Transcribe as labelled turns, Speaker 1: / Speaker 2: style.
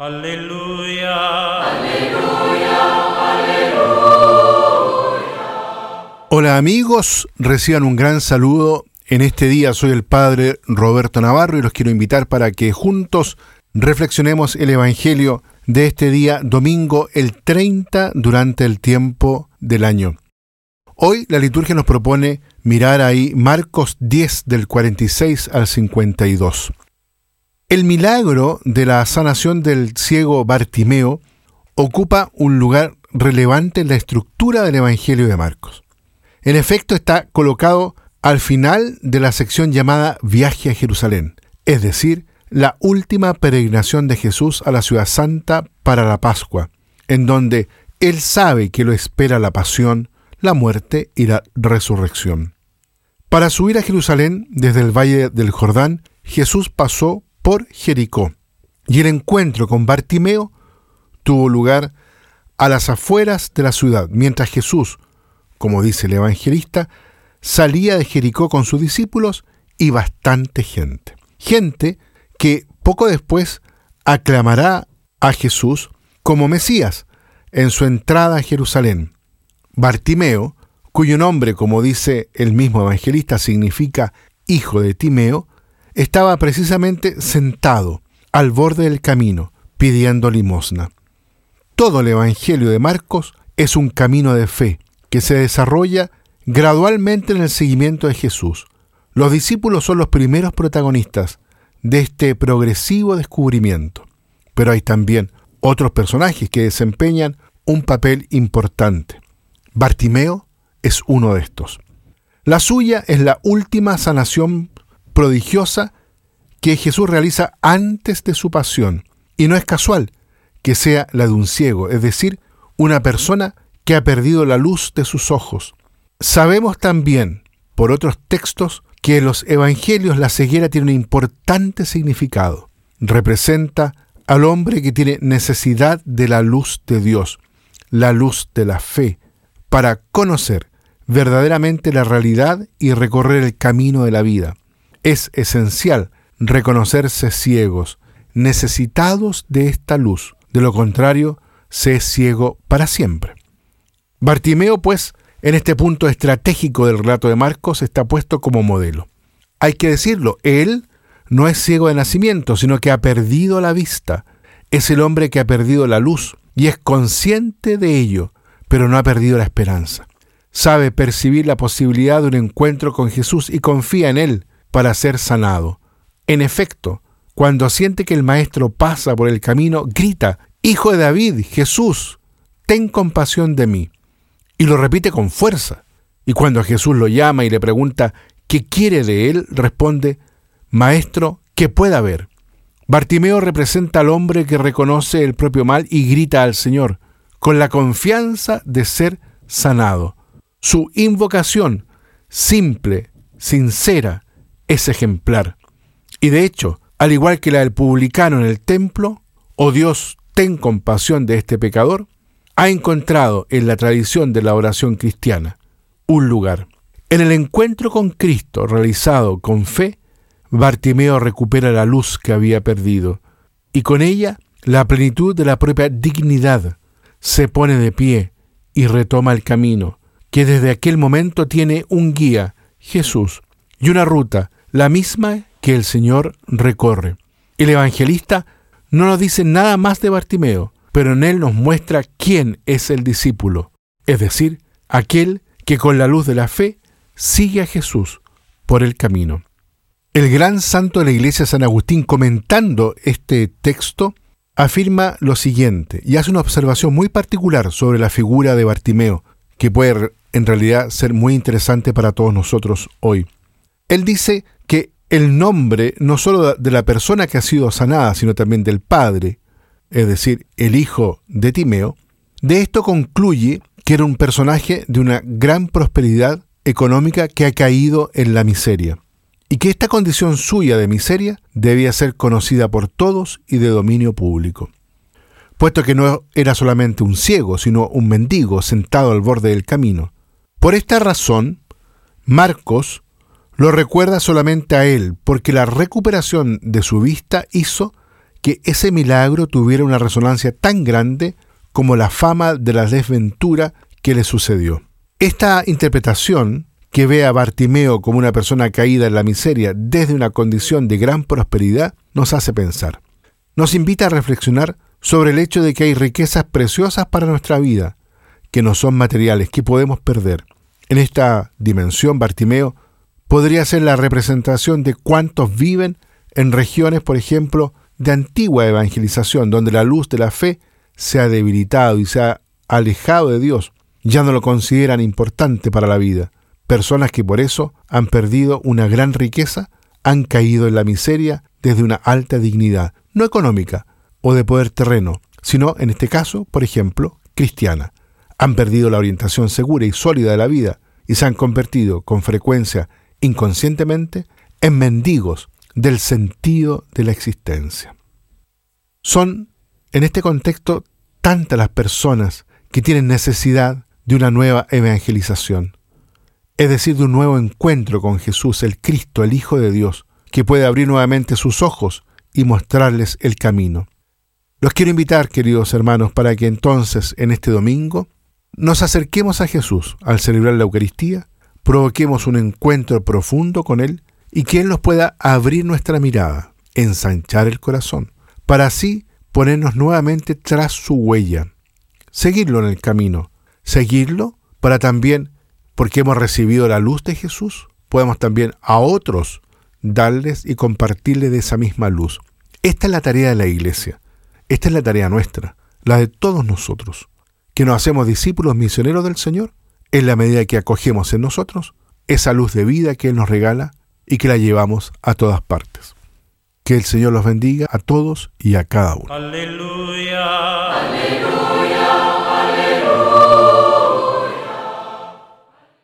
Speaker 1: Aleluya.
Speaker 2: Hola amigos, reciban un gran saludo. En este día soy el Padre Roberto Navarro y los quiero invitar para que juntos reflexionemos el Evangelio de este día, domingo el 30 durante el tiempo del año. Hoy la liturgia nos propone mirar ahí Marcos 10 del 46 al 52. El milagro de la sanación del ciego Bartimeo ocupa un lugar relevante en la estructura del Evangelio de Marcos. En efecto, está colocado al final de la sección llamada Viaje a Jerusalén, es decir, la última peregrinación de Jesús a la ciudad santa para la Pascua, en donde él sabe que lo espera la pasión, la muerte y la resurrección. Para subir a Jerusalén desde el valle del Jordán, Jesús pasó por Jericó. Y el encuentro con Bartimeo tuvo lugar a las afueras de la ciudad, mientras Jesús, como dice el evangelista, salía de Jericó con sus discípulos y bastante gente. Gente que poco después aclamará a Jesús como Mesías en su entrada a Jerusalén. Bartimeo, cuyo nombre, como dice el mismo evangelista, significa hijo de Timeo, estaba precisamente sentado al borde del camino pidiendo limosna. Todo el Evangelio de Marcos es un camino de fe que se desarrolla gradualmente en el seguimiento de Jesús. Los discípulos son los primeros protagonistas de este progresivo descubrimiento, pero hay también otros personajes que desempeñan un papel importante. Bartimeo es uno de estos. La suya es la última sanación prodigiosa que Jesús realiza antes de su pasión. Y no es casual que sea la de un ciego, es decir, una persona que ha perdido la luz de sus ojos. Sabemos también, por otros textos, que en los evangelios la ceguera tiene un importante significado. Representa al hombre que tiene necesidad de la luz de Dios, la luz de la fe, para conocer verdaderamente la realidad y recorrer el camino de la vida. Es esencial reconocerse ciegos, necesitados de esta luz. De lo contrario, se es ciego para siempre. Bartimeo, pues, en este punto estratégico del relato de Marcos, está puesto como modelo. Hay que decirlo, él no es ciego de nacimiento, sino que ha perdido la vista. Es el hombre que ha perdido la luz y es consciente de ello, pero no ha perdido la esperanza. Sabe percibir la posibilidad de un encuentro con Jesús y confía en él para ser sanado. En efecto, cuando siente que el Maestro pasa por el camino, grita, Hijo de David, Jesús, ten compasión de mí. Y lo repite con fuerza. Y cuando Jesús lo llama y le pregunta qué quiere de él, responde, Maestro, ¿qué pueda ver? Bartimeo representa al hombre que reconoce el propio mal y grita al Señor, con la confianza de ser sanado. Su invocación, simple, sincera, es ejemplar. Y de hecho, al igual que la del publicano en el templo, oh Dios, ten compasión de este pecador, ha encontrado en la tradición de la oración cristiana un lugar. En el encuentro con Cristo realizado con fe, Bartimeo recupera la luz que había perdido y con ella la plenitud de la propia dignidad. Se pone de pie y retoma el camino, que desde aquel momento tiene un guía, Jesús, y una ruta la misma que el Señor recorre. El evangelista no nos dice nada más de Bartimeo, pero en él nos muestra quién es el discípulo, es decir, aquel que con la luz de la fe sigue a Jesús por el camino. El gran santo de la iglesia San Agustín comentando este texto afirma lo siguiente y hace una observación muy particular sobre la figura de Bartimeo, que puede en realidad ser muy interesante para todos nosotros hoy. Él dice el nombre no solo de la persona que ha sido sanada, sino también del Padre, es decir, el hijo de Timeo, de esto concluye que era un personaje de una gran prosperidad económica que ha caído en la miseria, y que esta condición suya de miseria debía ser conocida por todos y de dominio público, puesto que no era solamente un ciego, sino un mendigo sentado al borde del camino. Por esta razón, Marcos lo recuerda solamente a él, porque la recuperación de su vista hizo que ese milagro tuviera una resonancia tan grande como la fama de la desventura que le sucedió. Esta interpretación, que ve a Bartimeo como una persona caída en la miseria desde una condición de gran prosperidad, nos hace pensar. Nos invita a reflexionar sobre el hecho de que hay riquezas preciosas para nuestra vida, que no son materiales, que podemos perder. En esta dimensión, Bartimeo podría ser la representación de cuántos viven en regiones, por ejemplo, de antigua evangelización, donde la luz de la fe se ha debilitado y se ha alejado de Dios, ya no lo consideran importante para la vida. Personas que por eso han perdido una gran riqueza, han caído en la miseria desde una alta dignidad, no económica o de poder terreno, sino en este caso, por ejemplo, cristiana. Han perdido la orientación segura y sólida de la vida y se han convertido con frecuencia, inconscientemente, en mendigos del sentido de la existencia. Son, en este contexto, tantas las personas que tienen necesidad de una nueva evangelización, es decir, de un nuevo encuentro con Jesús, el Cristo, el Hijo de Dios, que puede abrir nuevamente sus ojos y mostrarles el camino. Los quiero invitar, queridos hermanos, para que entonces, en este domingo, nos acerquemos a Jesús al celebrar la Eucaristía, provoquemos un encuentro profundo con Él y que Él nos pueda abrir nuestra mirada, ensanchar el corazón, para así ponernos nuevamente tras su huella, seguirlo en el camino, seguirlo para también, porque hemos recibido la luz de Jesús, podemos también a otros darles y compartirles de esa misma luz. Esta es la tarea de la iglesia, esta es la tarea nuestra, la de todos nosotros, que nos hacemos discípulos misioneros del Señor en la medida que acogemos en nosotros esa luz de vida que Él nos regala y que la llevamos a todas partes. Que el Señor los bendiga a todos y a cada uno.
Speaker 1: Aleluya.